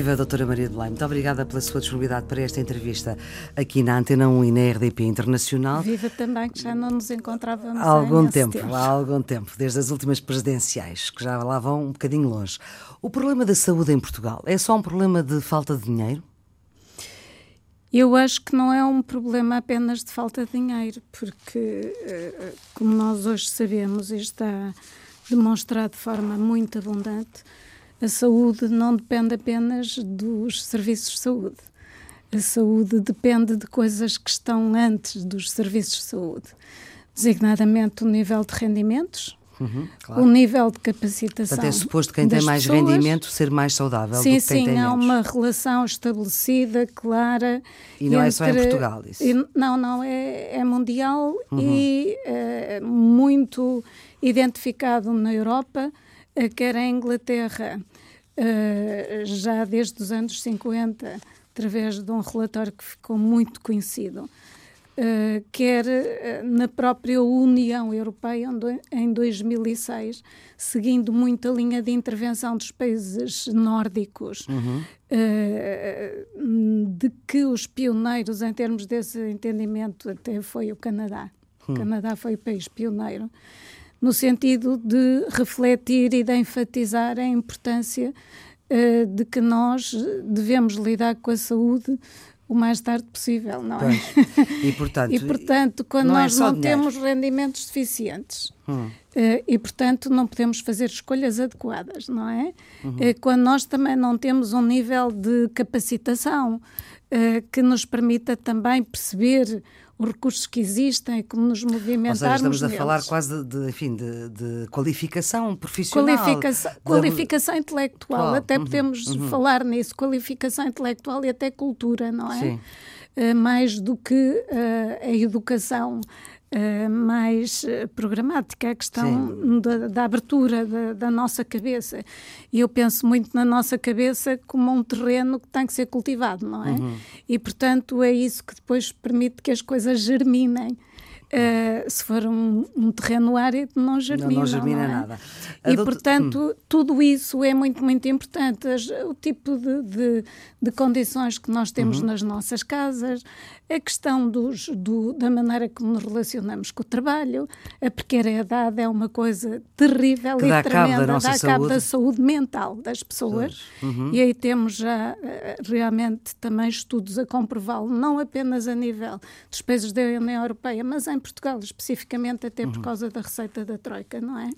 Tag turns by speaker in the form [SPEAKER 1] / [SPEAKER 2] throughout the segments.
[SPEAKER 1] Viva doutora Maria de Belém, muito obrigada pela sua disponibilidade para esta entrevista aqui na Antena 1 e na RDP Internacional.
[SPEAKER 2] Viva também, que já não nos encontrávamos
[SPEAKER 1] há algum tempo,
[SPEAKER 2] tempo,
[SPEAKER 1] há algum tempo, desde as últimas presidenciais, que já lá vão um bocadinho longe. O problema da saúde em Portugal é só um problema de falta de dinheiro?
[SPEAKER 2] Eu acho que não é um problema apenas de falta de dinheiro, porque, eh, como nós hoje sabemos está demonstrado de forma muito abundante, a saúde não depende apenas dos serviços de saúde. A saúde depende de coisas que estão antes dos serviços de saúde, designadamente o nível de rendimentos, Uhum, claro. o nível de capacitação.
[SPEAKER 1] Portanto, é suposto que quem tem mais pessoas. rendimento ser mais saudável
[SPEAKER 2] sim,
[SPEAKER 1] do que quem
[SPEAKER 2] sim,
[SPEAKER 1] tem
[SPEAKER 2] há
[SPEAKER 1] menos.
[SPEAKER 2] uma relação estabelecida, clara.
[SPEAKER 1] E não entre, é só em Portugal isso?
[SPEAKER 2] E, não, não, é, é mundial uhum. e é, muito identificado na Europa, eh, quer em Inglaterra, eh, já desde os anos 50, através de um relatório que ficou muito conhecido, uh, quer uh, na própria União Europeia, onde, em 2006, seguindo muito a linha de intervenção dos países nórdicos, uhum. uh, de que os pioneiros em termos desse entendimento até foi o Canadá. Uhum. O Canadá foi o país pioneiro no sentido de refletir e de enfatizar a importância uh, de que nós devemos lidar com a saúde o mais tarde possível, não é?
[SPEAKER 1] E portanto,
[SPEAKER 2] e, portanto quando não é nós é não dinheiro. temos rendimentos suficientes hum. uh, e, portanto, não podemos fazer escolhas adequadas, não é? Uhum. Uh, quando nós também não temos um nível de capacitação uh, que nos permita também perceber os recursos que existem, como nos movimentarmos Ou seja,
[SPEAKER 1] estamos
[SPEAKER 2] neles.
[SPEAKER 1] a falar quase de, de enfim, de, de, qualificação profissional.
[SPEAKER 2] Qualificação, qualificação intelectual, Qual? até uhum, podemos uhum. falar nisso, qualificação intelectual e até cultura, não é? Sim. Uh, mais do que uh, a educação Uh, mais uh, programática, a questão da, da, abertura da, da, nossa cabeça. E eu penso muito na nossa cabeça como um terreno que tem que ser cultivado, não é? Uhum. E, portanto, é isso que depois permite que as coisas germinem. Uh, se for um, um, terreno árido, não germina.
[SPEAKER 1] Não, não germina
[SPEAKER 2] não
[SPEAKER 1] é? nada.
[SPEAKER 2] E, portanto, hum. tudo isso é muito, muito importante. O tipo de, de, de condições que nós temos uhum. nas nossas casas, a questão dos, do, da maneira como nos relacionamos com o trabalho, a precariedade é uma coisa terrível
[SPEAKER 1] que
[SPEAKER 2] e
[SPEAKER 1] dá
[SPEAKER 2] tremenda,
[SPEAKER 1] cabo da nossa
[SPEAKER 2] dá
[SPEAKER 1] saúde.
[SPEAKER 2] cabo da saúde mental das pessoas. Uhum. E aí temos já eh, realmente também estudos a comprová-lo, não apenas a nível dos países da União Europeia, mas em Portugal, especificamente até por uhum. causa da receita da Troika, não é?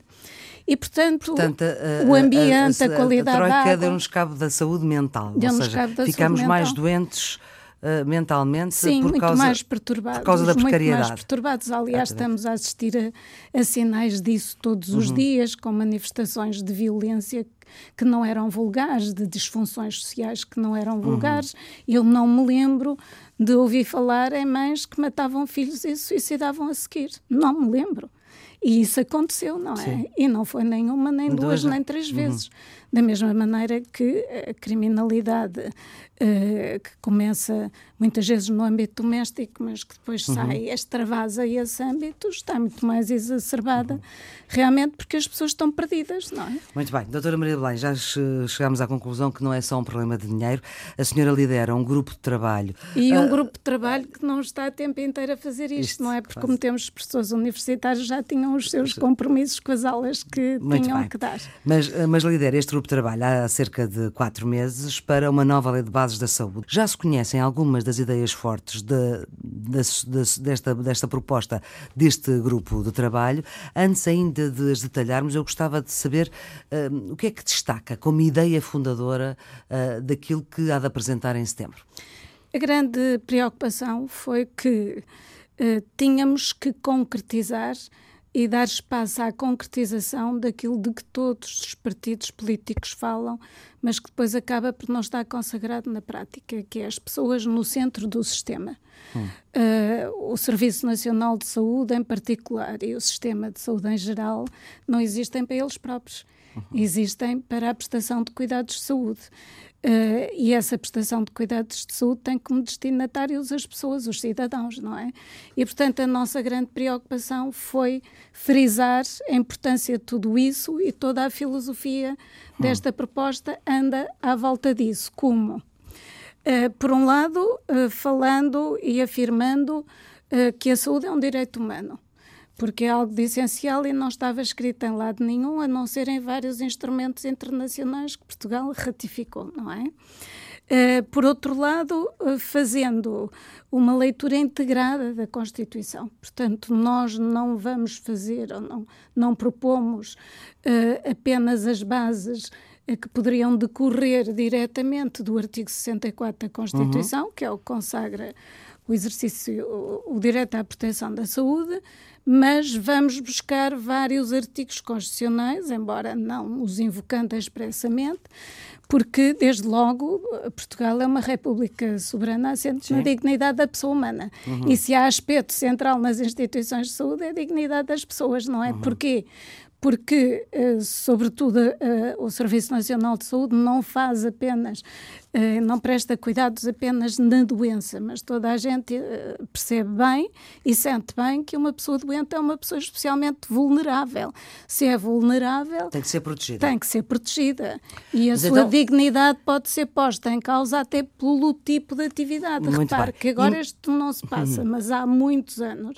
[SPEAKER 2] E, portanto, portanto a, o ambiente, a, a, a qualidade
[SPEAKER 1] a
[SPEAKER 2] Troika
[SPEAKER 1] deu-nos cabo da saúde mental. Ou seja, ficamos mais doentes uh, mentalmente
[SPEAKER 2] Sim,
[SPEAKER 1] por
[SPEAKER 2] muito
[SPEAKER 1] causa,
[SPEAKER 2] mais perturbados.
[SPEAKER 1] Por causa da precariedade.
[SPEAKER 2] Muito mais perturbados. Aliás, estamos a assistir a, a sinais disso todos os uhum. dias, com manifestações de violência que não eram vulgares, de disfunções sociais que não eram uhum. vulgares. Uhum. Eu não me lembro de ouvir falar em mães que matavam filhos e suicidavam a seguir. Não me lembro. E isso aconteceu, não é? Sim. E não foi nenhuma, nem duas, duas nem três uhum. vezes. Da mesma maneira que a criminalidade uh, que começa muitas vezes no âmbito doméstico, mas que depois uhum. sai, extravasa esse âmbito, está muito mais exacerbada, uhum. realmente porque as pessoas estão perdidas, não é?
[SPEAKER 1] Muito bem. Doutora Maria Belém, já chegámos à conclusão que não é só um problema de dinheiro. A senhora lidera um grupo de trabalho.
[SPEAKER 2] E um uh, grupo de trabalho que não está a tempo inteiro a fazer isto, isto não é? Porque quase. como temos professores universitários já tinham os seus compromissos com as aulas que muito tinham
[SPEAKER 1] bem.
[SPEAKER 2] que dar.
[SPEAKER 1] Mas, uh, mas lidera este grupo grupo trabalha há cerca de quatro meses para uma nova lei de bases da saúde. Já se conhecem algumas das ideias fortes de, de, de, desta, desta proposta deste grupo de trabalho. Antes ainda de as detalharmos, eu gostava de saber uh, o que é que destaca como ideia fundadora uh, daquilo que há de apresentar em setembro.
[SPEAKER 2] A grande preocupação foi que uh, tínhamos que concretizar e dar espaço à concretização daquilo de que todos os partidos políticos falam, mas que depois acaba por não estar consagrado na prática, que é as pessoas no centro do sistema. Hum. Uh, o Serviço Nacional de Saúde, em particular, e o sistema de saúde em geral, não existem para eles próprios. Uhum. Existem para a prestação de cuidados de saúde. Uh, e essa prestação de cuidados de saúde tem como destinatários as pessoas, os cidadãos, não é? E, portanto, a nossa grande preocupação foi frisar a importância de tudo isso e toda a filosofia desta hum. proposta anda à volta disso. Como? Uh, por um lado, uh, falando e afirmando que a saúde é um direito humano porque é algo de essencial e não estava escrito em lado nenhum, a não ser em vários instrumentos internacionais que Portugal ratificou, não é? Uh, por outro lado, uh, fazendo uma leitura integrada da Constituição. Portanto, nós não vamos fazer ou não, não propomos uh, apenas as bases que poderiam decorrer diretamente do artigo 64 da Constituição, uhum. que é o que consagra o exercício, o, o direito à proteção da saúde, mas vamos buscar vários artigos constitucionais, embora não os invocando expressamente, porque, desde logo, Portugal é uma república soberana assente na dignidade da pessoa humana. Uhum. E se há aspecto central nas instituições de saúde, é a dignidade das pessoas, não é? Uhum. Porquê? Porque, eh, sobretudo, eh, o Serviço Nacional de Saúde não faz apenas, eh, não presta cuidados apenas na doença, mas toda a gente percebe bem e sente bem que uma pessoa doente é uma pessoa especialmente vulnerável. Se é vulnerável.
[SPEAKER 1] Tem que ser protegida.
[SPEAKER 2] Tem que ser protegida. E a mas sua então... dignidade pode ser posta em causa até pelo tipo de atividade. Muito Repare bem. que agora e... isto não se passa, uhum. mas há muitos anos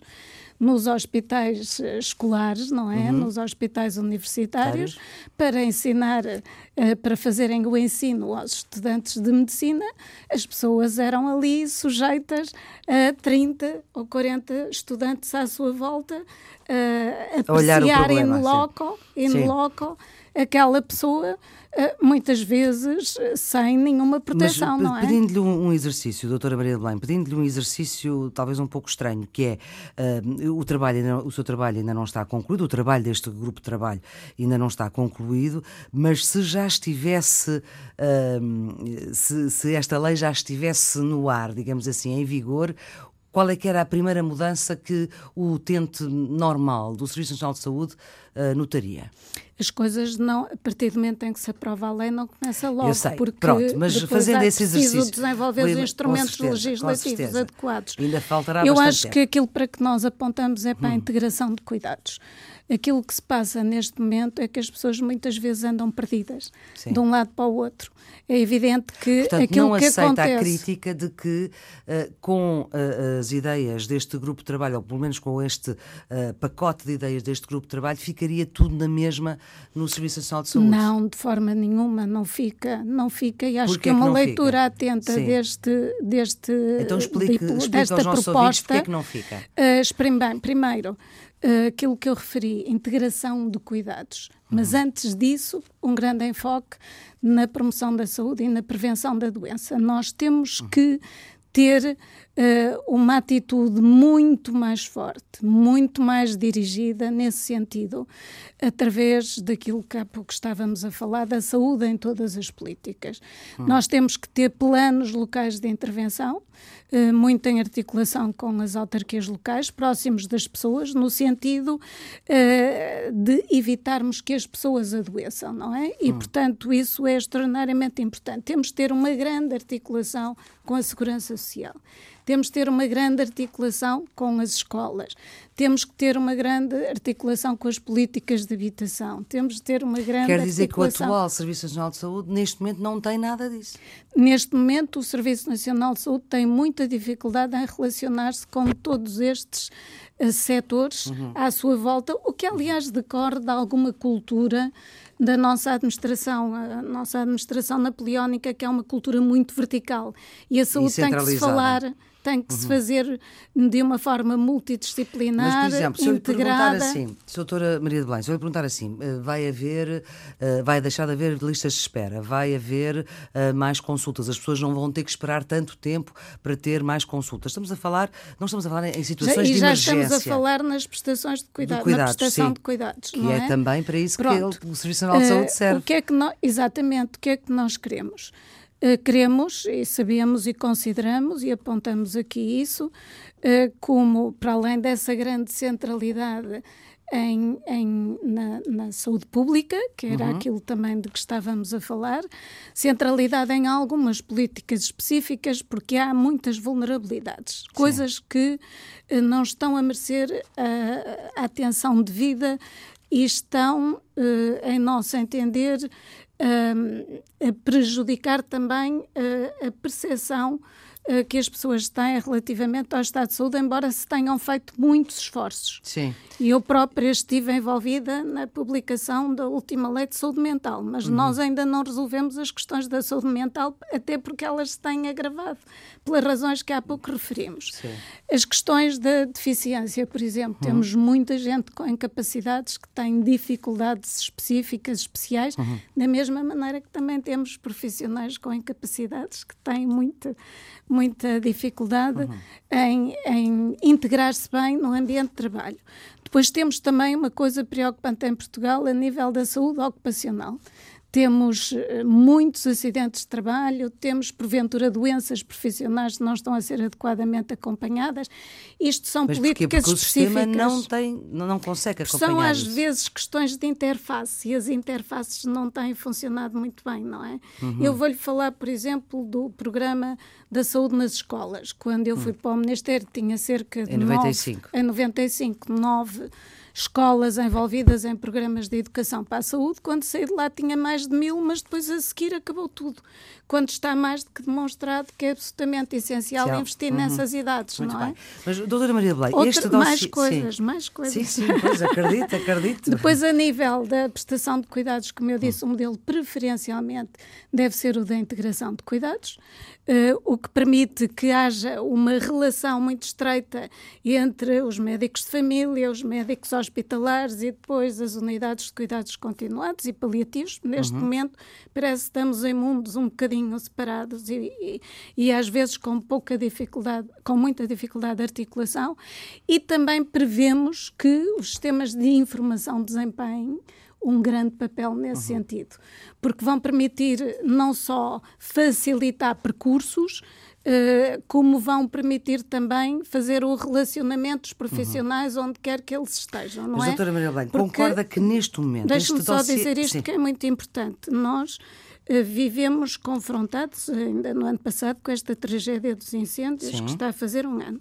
[SPEAKER 2] nos hospitais eh, escolares, não é? Uhum. Nos hospitais universitários, para ensinar, uh, para fazerem o ensino aos estudantes de medicina, as pessoas eram ali sujeitas a 30 ou 40 estudantes à sua volta uh, a apreciarem in loco, in loco aquela pessoa eh, muitas vezes eh, sem nenhuma proteção,
[SPEAKER 1] Mas,
[SPEAKER 2] não é?
[SPEAKER 1] Pedindo-lhe um exercício, doutora Maria de Belém, pedindo-lhe um exercício talvez um pouco estranho, que é uh, o, trabalho, o seu trabalho ainda não está concluído, o trabalho deste grupo de trabalho ainda não está concluído, mas se já estivesse, uh, se, se esta lei já estivesse no ar, digamos assim, em vigor, qual é que era a primeira mudança que o utente normal do Serviço Nacional de Saúde uh, notaria?
[SPEAKER 2] As coisas não, a partir do momento em que se aprova a lei, não começa logo.
[SPEAKER 1] Eu sei, porque pronto, mas fazendo esse exercício.
[SPEAKER 2] desenvolver os instrumentos certeza, legislativos adequados.
[SPEAKER 1] Ainda faltará
[SPEAKER 2] Eu acho
[SPEAKER 1] tempo.
[SPEAKER 2] que aquilo para que nós apontamos é para hum. a integração de cuidados aquilo que se passa neste momento é que as pessoas muitas vezes andam perdidas Sim. de um lado para o outro. É evidente que
[SPEAKER 1] Portanto,
[SPEAKER 2] aquilo
[SPEAKER 1] não
[SPEAKER 2] que
[SPEAKER 1] aceita
[SPEAKER 2] acontece...
[SPEAKER 1] a crítica de que uh, com uh, as ideias deste grupo de trabalho, ou pelo menos com este uh, pacote de ideias deste grupo de trabalho, ficaria tudo na mesma no Serviço Nacional de Saúde?
[SPEAKER 2] Não, de forma nenhuma, não fica, não fica. E acho que é uma leitura fica? atenta Sim. deste, deste
[SPEAKER 1] então explique, explique desta aos proposta. Ouvintes porque é que não fica.
[SPEAKER 2] Uh, primeiro, uh, aquilo que eu referi, integração de cuidados. Mas uhum. antes disso, um grande enfoque na promoção da saúde e na prevenção da doença. Nós temos uhum. que ter uh, uma atitude muito mais forte, muito mais dirigida nesse sentido, através daquilo que há pouco estávamos a falar, da saúde em todas as políticas. Hum. Nós temos que ter planos locais de intervenção, muito em articulação com as autarquias locais, próximos das pessoas, no sentido uh, de evitarmos que as pessoas adoeçam, não é? E, hum. portanto, isso é extraordinariamente importante. Temos de ter uma grande articulação com a segurança social. Temos que ter uma grande articulação com as escolas, temos que ter uma grande articulação com as políticas de habitação, temos que ter uma grande
[SPEAKER 1] Quer dizer
[SPEAKER 2] articulação...
[SPEAKER 1] que o atual Serviço Nacional de Saúde, neste momento, não tem nada disso?
[SPEAKER 2] Neste momento, o Serviço Nacional de Saúde tem muita dificuldade em relacionar-se com todos estes uh, setores uhum. à sua volta, o que, aliás, decorre de alguma cultura da nossa administração, a nossa administração napoleónica, que é uma cultura muito vertical. E a saúde e tem que se falar tem que uhum. se fazer de uma forma multidisciplinar, Mas, por exemplo, se eu integrada.
[SPEAKER 1] lhe perguntar assim, doutora Maria de Belém, se eu lhe perguntar assim, eh, vai haver, eh, vai deixar de haver listas de espera, vai haver eh, mais consultas, as pessoas não vão ter que esperar tanto tempo para ter mais consultas. Estamos a falar, não estamos a falar em situações já,
[SPEAKER 2] de
[SPEAKER 1] emergência.
[SPEAKER 2] E já estamos a falar nas prestações de, cuidado, cuidados, na prestação sim, de cuidados,
[SPEAKER 1] que
[SPEAKER 2] é,
[SPEAKER 1] é, também para isso Pronto. que o Serviço Nacional de Saúde serve.
[SPEAKER 2] O que é que nós, exatamente, o que é que nós queremos? Uh, queremos e sabemos e consideramos e apontamos aqui isso uh, como, para além dessa grande centralidade em, em na, na, saúde pública, que era uhum. aquilo também de que estávamos a falar, centralidade em algumas políticas específicas, porque há muitas vulnerabilidades, Sim. coisas que uh, não estão a merecer a, a atenção devida e estão, uh, em nosso entender, a prejudicar também uh, a percepção eh, que as pessoas têm relativamente ao estado de saúde, embora se tenham feito muitos esforços.
[SPEAKER 1] Sim.
[SPEAKER 2] E eu própria estive envolvida na publicação da última lei de saúde mental, mas uhum. nós ainda não resolvemos as questões da saúde mental, até porque elas se têm agravado, pelas razões que há pouco referimos. Sim. As questões da deficiência, por exemplo, uhum. temos muita gente com incapacidades que tem dificuldades específicas, especiais, uhum. da mesma maneira que também temos profissionais com incapacidades que têm muita muita dificuldade uhum. em, em integrar-se bem no ambiente de trabalho. Depois temos também uma coisa preocupante em Portugal a nível da saúde ocupacional temos eh, muitos acidentes de trabalho, temos, porventura, doenças profissionais que não estão a ser adequadamente acompanhadas. Isto são
[SPEAKER 1] Mas
[SPEAKER 2] políticas
[SPEAKER 1] porquê? Porque
[SPEAKER 2] específicas.
[SPEAKER 1] o sistema não, tem, não consegue acompanhar
[SPEAKER 2] São, às vezes, questões de interface e as interfaces não têm funcionado muito bem, não é? Uhum. Eu vou-lhe falar, por exemplo, do programa da saúde nas escolas. Quando eu fui uhum. para o Ministério, tinha cerca de.
[SPEAKER 1] Em 95.
[SPEAKER 2] Nove, em 95, nove escolas envolvidas em programas de educação para a saúde. Quando saí de lá tinha mais de mil, mas depois a seguir acabou tudo. Quando está mais do que demonstrado que é absolutamente essencial Cial. investir uhum. nessas idades,
[SPEAKER 1] Muito
[SPEAKER 2] não
[SPEAKER 1] é? Mas, doutora Maria Belém,
[SPEAKER 2] Outra,
[SPEAKER 1] este
[SPEAKER 2] dossiê... Mais coisas, sim. mais coisas.
[SPEAKER 1] Sim, sim, pois, acredito, acredito.
[SPEAKER 2] Depois, a nível da prestação de cuidados, como eu disse, o modelo preferencialmente deve ser o da integração de cuidados. Uh, o que permite que haja uma relação muito estreita entre os médicos de família, os médicos hospitalares e depois as unidades de cuidados continuados e paliativos. Neste uhum. momento, parece que estamos em mundos um bocadinho separados e, e, e, às vezes com pouca dificuldade, com muita dificuldade de articulação. E também prevemos que os sistemas de informação desempenhem um grande papel nesse uhum. sentido, porque vão permitir não só facilitar percursos, como vão permitir também fazer o relacionamento dos profissionais uhum. onde quer que eles estejam, não
[SPEAKER 1] Mas,
[SPEAKER 2] é?
[SPEAKER 1] doutora Maria Blanco, concorda que neste momento...
[SPEAKER 2] Deixe-me só dossiê... dizer isto Sim. que é muito importante. Nós uh, vivemos confrontados, ainda no ano passado, com esta tragédia dos incêndios, Sim. que está a fazer um ano.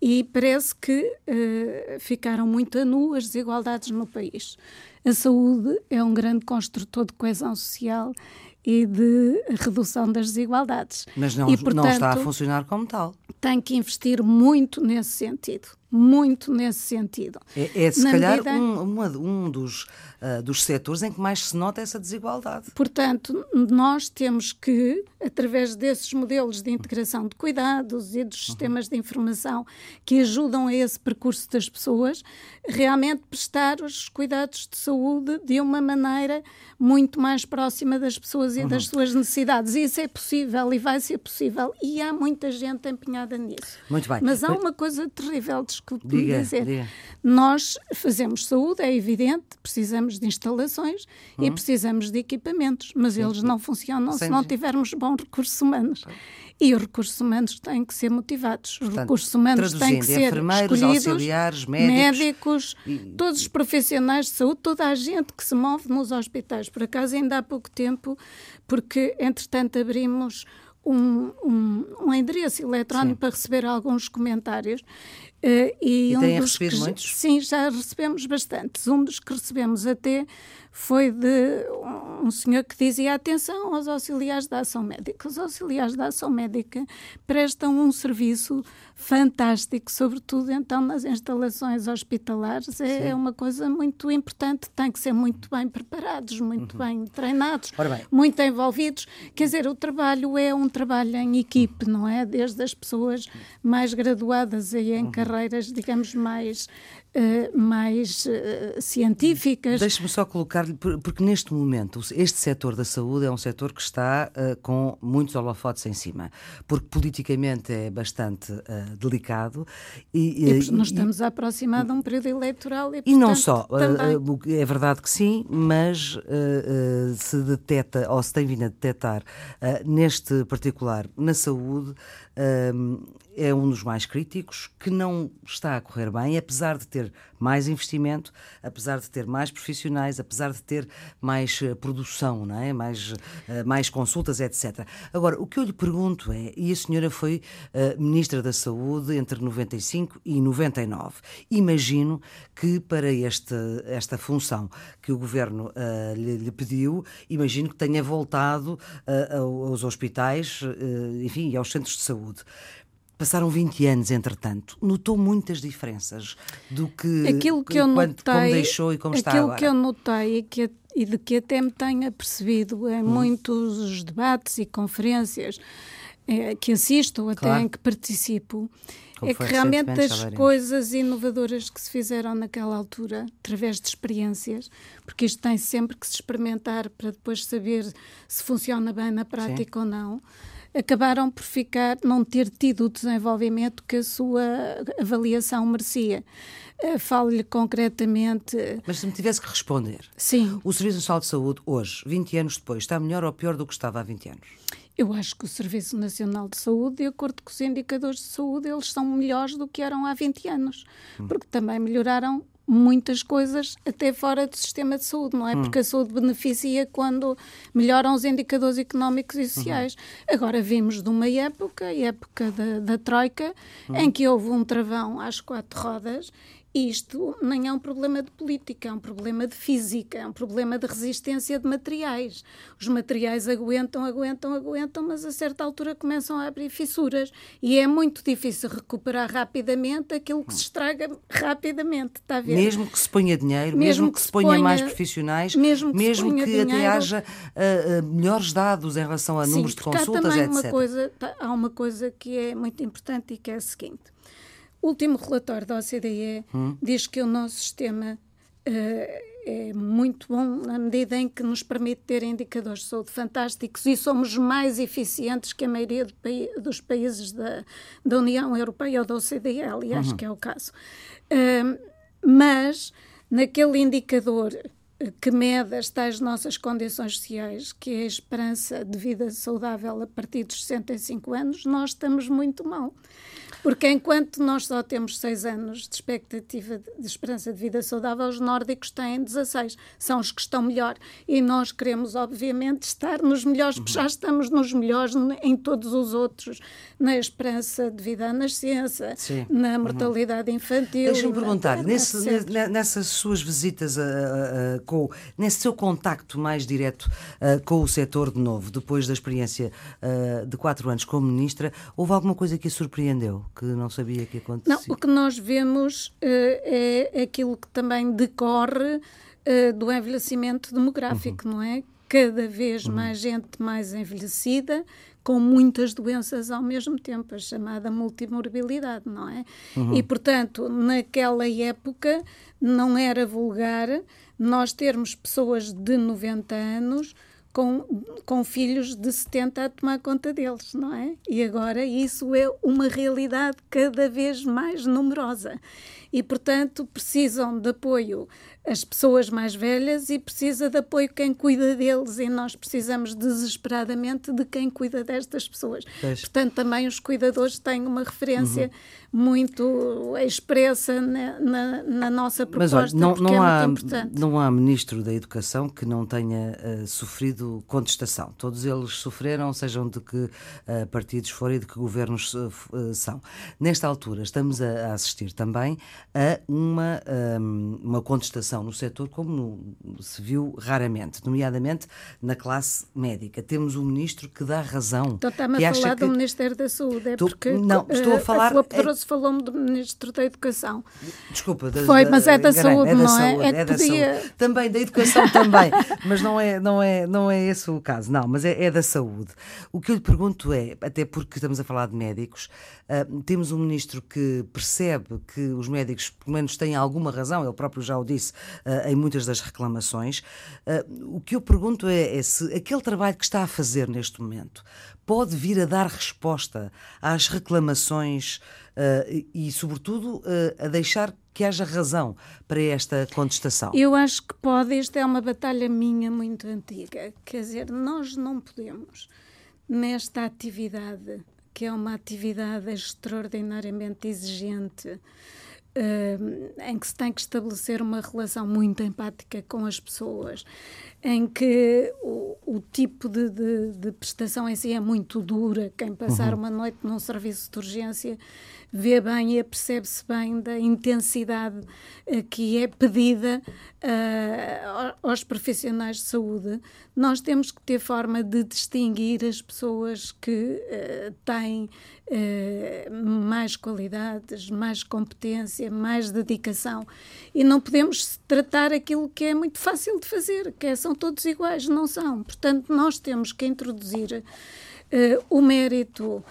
[SPEAKER 2] E parece que uh, ficaram muito a nu as desigualdades no país. A saúde é um grande construtor de coesão social e de redução das desigualdades.
[SPEAKER 1] Mas não,
[SPEAKER 2] e, portanto,
[SPEAKER 1] não está a funcionar como tal.
[SPEAKER 2] Tem que investir muito nesse sentido muito nesse sentido.
[SPEAKER 1] É, é se Na calhar medida... um, um dos, uh, dos setores em que mais se nota essa desigualdade.
[SPEAKER 2] Portanto, nós temos que, através desses modelos de integração de cuidados e dos sistemas uhum. de informação que ajudam a esse percurso das pessoas, realmente prestar os cuidados de saúde de uma maneira muito mais próxima das pessoas e uhum. das suas necessidades. E isso é possível e vai ser possível. E há muita gente empenhada nisso.
[SPEAKER 1] Muito bem.
[SPEAKER 2] Mas há uma coisa terrível de desculpe diga, dizer. Diga. Nós fazemos saúde, é evidente, precisamos de instalações hum. e precisamos de equipamentos, mas sim, eles não funcionam Sem se não tivermos bons recursos humanos. E os recursos humanos têm que ser motivados. Os Portanto, recursos humanos têm que ser escolhidos,
[SPEAKER 1] auxiliares, médicos,
[SPEAKER 2] médicos e... todos os profissionais de saúde, toda a gente que se move nos hospitais. Por acaso, ainda há pouco tempo, porque entretanto abrimos um, um, um endereço eletrónico Sim. para receber alguns comentários.
[SPEAKER 1] Uh, e, e um dos recebido que, muitos?
[SPEAKER 2] Sim, já recebemos bastantes. Um dos que recebemos até foi de um senhor que dizia atenção aos auxiliares da ação médica. Os auxiliares da ação médica prestam um serviço fantástico, sobretudo então nas instalações hospitalares. É, é uma coisa muito importante, tem que ser muito bem preparados, muito uhum. bem treinados,
[SPEAKER 1] bem.
[SPEAKER 2] muito envolvidos. Quer dizer, o trabalho é um trabalho em equipe, não é? Desde as pessoas mais graduadas e em uhum. carreiras, digamos, mais uh, mais uh, científicas.
[SPEAKER 1] Deixe-me só colocar-lhe, porque neste momento este setor da saúde é um setor que está uh, com muitos holofotes em cima, porque politicamente é bastante delicado.
[SPEAKER 2] E, e porque nos estamos a aproximar de um período eleitoral. E,
[SPEAKER 1] portanto, e não só, é verdade que sim, mas se detecta, ou se tem vindo a detectar, neste particular, na saúde, é um dos mais críticos, que não está a correr bem, apesar de ter mais investimento, apesar de ter mais profissionais, apesar de ter mais uh, produção, não é? mais, uh, mais consultas, etc. Agora, o que eu lhe pergunto é, e a senhora foi uh, Ministra da Saúde entre 95 e 99, imagino que para este, esta função que o Governo lhe, lhe, pediu, imagino que tenha voltado aos hospitais, enfim, e aos centros de saúde. Passaram 20 anos, entretanto. Notou muitas diferenças do que,
[SPEAKER 2] aquilo que eu notei,
[SPEAKER 1] como deixou e como está
[SPEAKER 2] agora? Aquilo que eu notei e, que, e de que até me tenho apercebido em hum. muitos debates e conferências é, que assisto, até claro. em que participo, como é que realmente as coisas inovadoras que se fizeram naquela altura, através de experiências, porque isto tem sempre que se experimentar para depois saber se funciona bem na prática Sim. ou não acabaram por ficar, não ter tido o desenvolvimento que a sua avaliação merecia. Eh, falo-lhe concretamente.
[SPEAKER 1] Mas se me tivesse que responder,
[SPEAKER 2] Sim.
[SPEAKER 1] o Serviço Nacional de Saúde, hoje, 20 anos depois, está melhor ou pior do que estava há 20 anos?
[SPEAKER 2] Eu acho que o Serviço Nacional de Saúde, de acordo com os indicadores de saúde, eles são melhores do que eram há 20 anos, hum. porque também melhoraram muitas coisas até fora do sistema de saúde, não é? Hum. Porque a saúde beneficia quando melhoram os indicadores económicos e sociais. Uhum. Agora vimos de uma época, a época da, da Troika, uhum. em que houve um travão às quatro rodas isto nem é um problema de política, é um problema de física, é um problema de resistência de materiais. Os materiais aguentam, aguentam, aguentam, mas a certa altura começam a abrir fissuras e é muito difícil recuperar rapidamente aquilo que se estraga rapidamente, está a ver?
[SPEAKER 1] Mesmo que se ponha dinheiro, mesmo, mesmo que, que, se ponha, ponha mais profissionais, mesmo que, mesmo que dinheiro, até haja uh, melhores dados em relação a sim, números de consultas,
[SPEAKER 2] há
[SPEAKER 1] etc.
[SPEAKER 2] Uma coisa, há uma coisa que é muito importante e que é a seguinte o último relatório da OCDE hum. diz que o nosso sistema uh, é muito bom na medida em que nos permite ter indicadores de saúde fantásticos e somos mais eficientes que a maioria do dos países da, da União Europeia ou da OCDE, aliás, uhum. que é o caso. Uh, mas naquele indicador que mede as tais nossas condições sociais, que é a esperança de vida saudável a partir dos 65 anos, nós estamos muito mal. Porque enquanto nós só temos 6 anos de expectativa de esperança de vida saudável, os nórdicos têm 16. São os que estão melhor. E nós queremos, obviamente, estar nos melhores, porque já estamos nos melhores em todos os outros, na esperança de vida à nascença, Sim. na uhum. mortalidade uhum. infantil.
[SPEAKER 1] Deixa-me perguntar, nesse, nessas suas visitas, a, a, com, nesse seu contacto mais direto com o setor de novo, depois da experiência de quatro anos como ministra, houve alguma coisa que a surpreendeu? que não sabia que acontecia?
[SPEAKER 2] Não, o que nós vemos uh, é aquilo que também decorre uh, do envelhecimento demográfico, uhum. não é? Cada vez uhum. mais gente mais envelhecida, com muitas doenças ao mesmo tempo, a chamada multimorbilidade, não é? Uhum. E, portanto, naquela época não era vulgar nós termos pessoas de 90 anos com, com filhos de 70 a tomar conta deles, não é? E agora isso é uma realidade cada vez mais numerosa. E, portanto, precisam de apoio as pessoas mais velhas e precisa de apoio quem cuida deles e nós precisamos desesperadamente de quem cuida destas pessoas. Portanto, também os cuidadores têm uma referência uhum. muito expressa na, na, na nossa proposta, Mas, olha, não, não é há,
[SPEAKER 1] Não há ministro da Educação que não tenha uh, sofrido contestação. Todos eles sofreram, sejam de que uh, partidos forem e de que governos uh, são. Nesta altura, estamos a, a assistir também a uma, um, uma contestação no setor como no, se viu raramente, nomeadamente na classe médica. Temos um ministro que dá razão.
[SPEAKER 2] Então está-me a falar que... do Ministério da Saúde, é
[SPEAKER 1] Tô,
[SPEAKER 2] porque
[SPEAKER 1] não, estou a eh, falar.
[SPEAKER 2] A Pedroso é... falou-me do Ministro da Educação.
[SPEAKER 1] Desculpa, da,
[SPEAKER 2] foi, mas é da
[SPEAKER 1] enganei,
[SPEAKER 2] saúde,
[SPEAKER 1] é da
[SPEAKER 2] não
[SPEAKER 1] saúde,
[SPEAKER 2] é?
[SPEAKER 1] É, é da
[SPEAKER 2] podia...
[SPEAKER 1] saúde. Também da educação também, mas não é, não é, não é esse o caso. Não, mas é, é da saúde. O que eu lhe pergunto é, até porque estamos a falar de médicos, uh, temos um ministro que percebe que os médicos, pelo menos, têm alguma razão. Ele próprio já o disse uh, em muitas das reclamações. Uh, o que eu pergunto é, é se aquele trabalho que está a fazer neste momento pode vir a dar resposta às reclamações uh, e, sobretudo, uh, a deixar que haja razão para esta contestação?
[SPEAKER 2] Eu acho que pode. Esta é uma batalha minha muito antiga. Quer dizer, nós não podemos, nesta atividade, que é uma atividade extraordinariamente exigente, em que se tem que estabelecer uma relação muito empática com as pessoas, em que o, o tipo de, de, de, prestação em si é muito dura. Quem passar uhum. uma noite num serviço de urgência vê bem e percebe-se bem da intensidade uh, que é pedida uh, aos profissionais de saúde. Nós temos que ter forma de distinguir as pessoas que uh, têm mais qualidades, mais competência, mais dedicação e não podemos tratar aquilo que é muito fácil de fazer, que é, são todos iguais, não são. Portanto, nós temos que introduzir o mérito uh,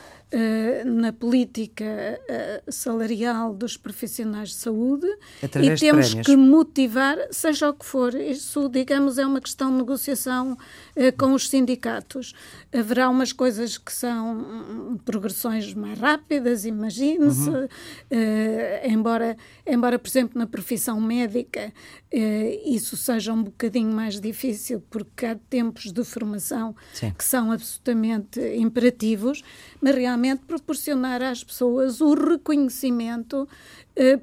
[SPEAKER 2] na política uh, salarial dos profissionais de saúde
[SPEAKER 1] Através
[SPEAKER 2] e temos que motivar, seja o que for. Isso, digamos, é uma questão de negociação uh, com os sindicatos. Haverá umas coisas que são progressões mais rápidas, imagine-se, uhum. embora, embora, por exemplo, na profissão médica isso seja um bocadinho mais difícil, porque há tempos de formação Sim. que são absolutamente imperativos, mas realmente realmente proporcionar às pessoas o reconhecimento,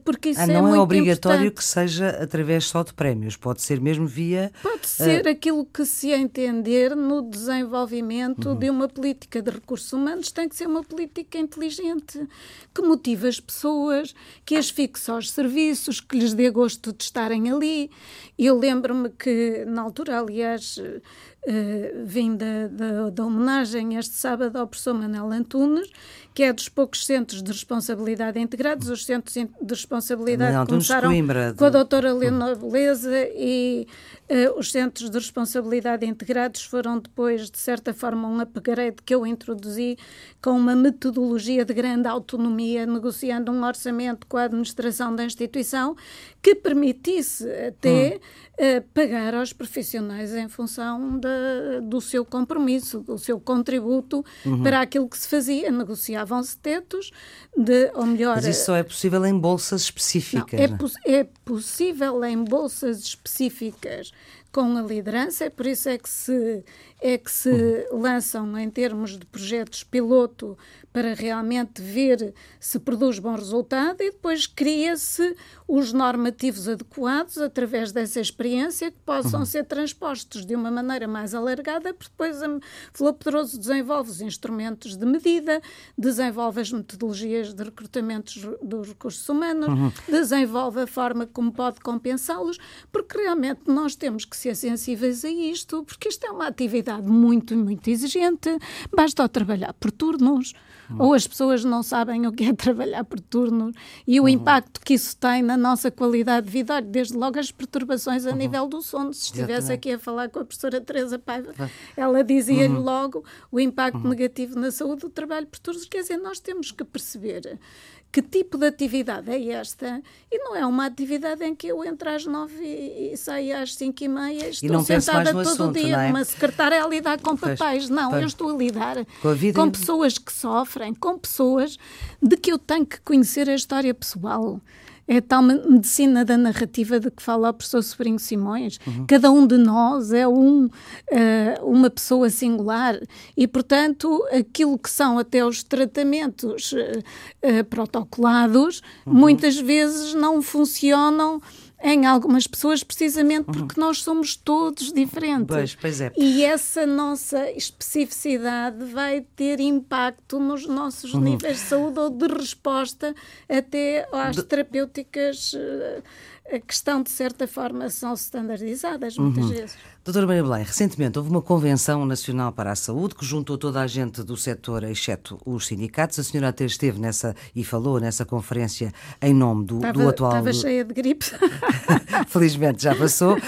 [SPEAKER 2] porque isso
[SPEAKER 1] ah,
[SPEAKER 2] é
[SPEAKER 1] não
[SPEAKER 2] é
[SPEAKER 1] é obrigatório
[SPEAKER 2] importante.
[SPEAKER 1] que seja através só de prémios, pode ser mesmo via.
[SPEAKER 2] Pode ser uh... aquilo que se entender no desenvolvimento uhum. de uma política de recursos humanos, tem que ser uma política inteligente, que motive as pessoas, que as fixe aos serviços, que lhes dê gosto de estarem ali. Eu lembro-me que, na altura, aliás, uh, vim da, da, da, homenagem este sábado ao professor Manuel Antunes, que é dos poucos centros de responsabilidade integrados. Os centros de responsabilidade Manuel começaram Coimbra, de... com a doutora Leonor Beleza e uh, os centros de responsabilidade integrados foram depois, de certa forma, um upgrade que eu introduzi com uma metodologia de grande autonomia, negociando um orçamento com a administração da instituição que permitisse até hum. uh, pagar aos profissionais em função de, do seu compromisso, do seu contributo uhum. para aquilo que se fazia. Negociavam-se tetos, de, ou melhor.
[SPEAKER 1] Mas isso só é possível em bolsas específicas.
[SPEAKER 2] Não, é, é possível em bolsas específicas com a liderança, é por isso é que se, é que se uhum. lançam em termos de projetos piloto para realmente ver se produz bom resultado e depois cria-se os normativos adequados através dessa experiência que possam uhum. ser transpostos de uma maneira mais alargada, porque depois a Flor Pedroso desenvolve os instrumentos de medida, desenvolve as metodologias de recrutamento dos recursos humanos, uhum. desenvolve a forma como pode compensá-los, porque realmente nós temos que ser sensíveis a isto, porque isto é uma atividade muito, muito exigente, basta trabalhar por turnos ou as pessoas não sabem o que é trabalhar por turnos e o uhum. impacto que isso tem na nossa qualidade de vida, desde logo as perturbações a uhum. nível do sono. Se estivesse aqui a falar com a professora Teresa Paiva, ela dizia-lhe uhum. logo o impacto uhum. negativo na saúde do trabalho por turnos. Quer dizer, nós temos que perceber que tipo de atividade é esta? E não é uma atividade em que eu entro às nove e, e saio às cinco e meia, estou e sentada todo
[SPEAKER 1] assunto,
[SPEAKER 2] o dia
[SPEAKER 1] é?
[SPEAKER 2] secretária a lidar com papéis. Não, pois. eu estou a lidar com, com pessoas que sofrem, com pessoas de que eu tenho que conhecer a história pessoal é tal medicina da narrativa de que fala o professor Sobrinho Simões. Uhum. Cada um de nós é um, uh, uma pessoa singular e, portanto, aquilo que são até os tratamentos uh, protocolados, uhum. muitas vezes não funcionam em algumas pessoas, precisamente porque uhum. nós somos todos diferentes.
[SPEAKER 1] Pois, pois é.
[SPEAKER 2] E essa nossa especificidade vai ter impacto nos nossos uhum. níveis de saúde ou de resposta até às de... terapêuticas uh, que estão, de certa forma, são standardizadas muitas uhum. vezes.
[SPEAKER 1] Doutora Maria Belém, recentemente houve uma Convenção Nacional para a Saúde que juntou toda a gente do setor, exceto os sindicatos. A senhora até esteve nessa e falou nessa conferência em nome do,
[SPEAKER 2] estava,
[SPEAKER 1] do atual.
[SPEAKER 2] Estava cheia de gripe.
[SPEAKER 1] Felizmente já passou, uh,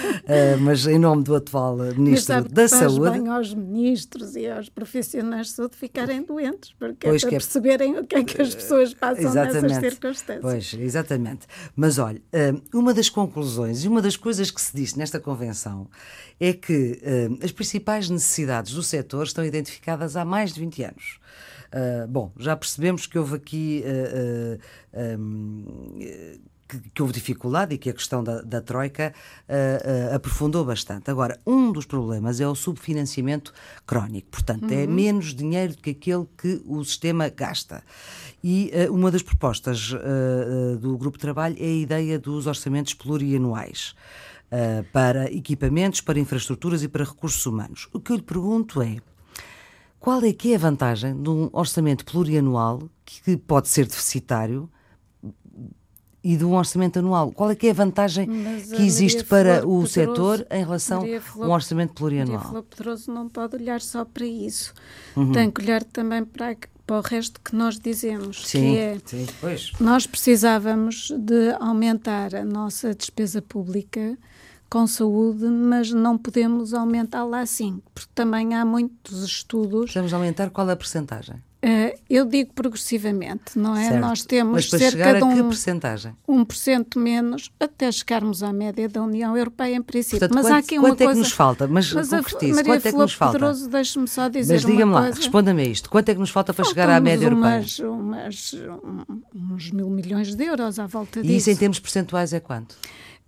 [SPEAKER 1] mas em nome do atual Ministro
[SPEAKER 2] mas
[SPEAKER 1] da faz Saúde.
[SPEAKER 2] bem aos ministros e aos profissionais de saúde ficarem doentes, porque é pois é para é... perceberem o que é que as pessoas passam exatamente. nessas circunstâncias.
[SPEAKER 1] Pois, exatamente. Mas olha, uh, uma das conclusões e uma das coisas que se disse nesta convenção é que uh, as principais necessidades do setor estão identificadas há mais de 20 anos. Uh, bom, já percebemos que houve aqui. Uh, um, que, que, houve dificuldade e que a questão da, da Troika uh, uh, aprofundou bastante. Agora, um dos problemas é o subfinanciamento crónico, portanto, é uhum. é menos dinheiro do que aquele que o sistema gasta. E uh, uma das propostas do Grupo de Trabalho é a ideia dos orçamentos plurianuais. Uh, para equipamentos, para infraestruturas e para recursos humanos. O que eu lhe pergunto é qual é que é a vantagem de um orçamento plurianual que pode ser deficitário e de um orçamento anual? Qual é que é a vantagem Mas que existe para o Pedroso, setor em relação a um orçamento plurianual?
[SPEAKER 2] Maria Pedroso não pode olhar só para isso. Uhum. Tem que olhar também para, para o resto que nós dizemos,
[SPEAKER 1] sim,
[SPEAKER 2] que é
[SPEAKER 1] sim,
[SPEAKER 2] nós precisávamos de aumentar a nossa despesa pública com saúde, mas não podemos aumentá-la assim, porque também há muitos estudos.
[SPEAKER 1] Podemos aumentar qual é a percentagem?
[SPEAKER 2] Uh, eu digo progressivamente, não é?
[SPEAKER 1] Certo.
[SPEAKER 2] Nós temos
[SPEAKER 1] Mas para
[SPEAKER 2] cerca
[SPEAKER 1] chegar
[SPEAKER 2] de um,
[SPEAKER 1] a que percentagem?
[SPEAKER 2] um por cento menos até chegarmos à média da União Europeia em princípio.
[SPEAKER 1] Portanto,
[SPEAKER 2] Mas
[SPEAKER 1] quanto,
[SPEAKER 2] há aqui uma
[SPEAKER 1] quanto
[SPEAKER 2] coisa...
[SPEAKER 1] é que nos falta? Mas,
[SPEAKER 2] Mas
[SPEAKER 1] concretize,
[SPEAKER 2] Maria
[SPEAKER 1] quanto é que nos falta?
[SPEAKER 2] Pedroso, deixe-me só dizer
[SPEAKER 1] Mas diga-me lá, responda-me a isto. Quanto é que nos falta para chegar à média
[SPEAKER 2] umas,
[SPEAKER 1] europeia?
[SPEAKER 2] Umas, uns mil milhões de euros à volta disso.
[SPEAKER 1] E isso em termos percentuais é quanto?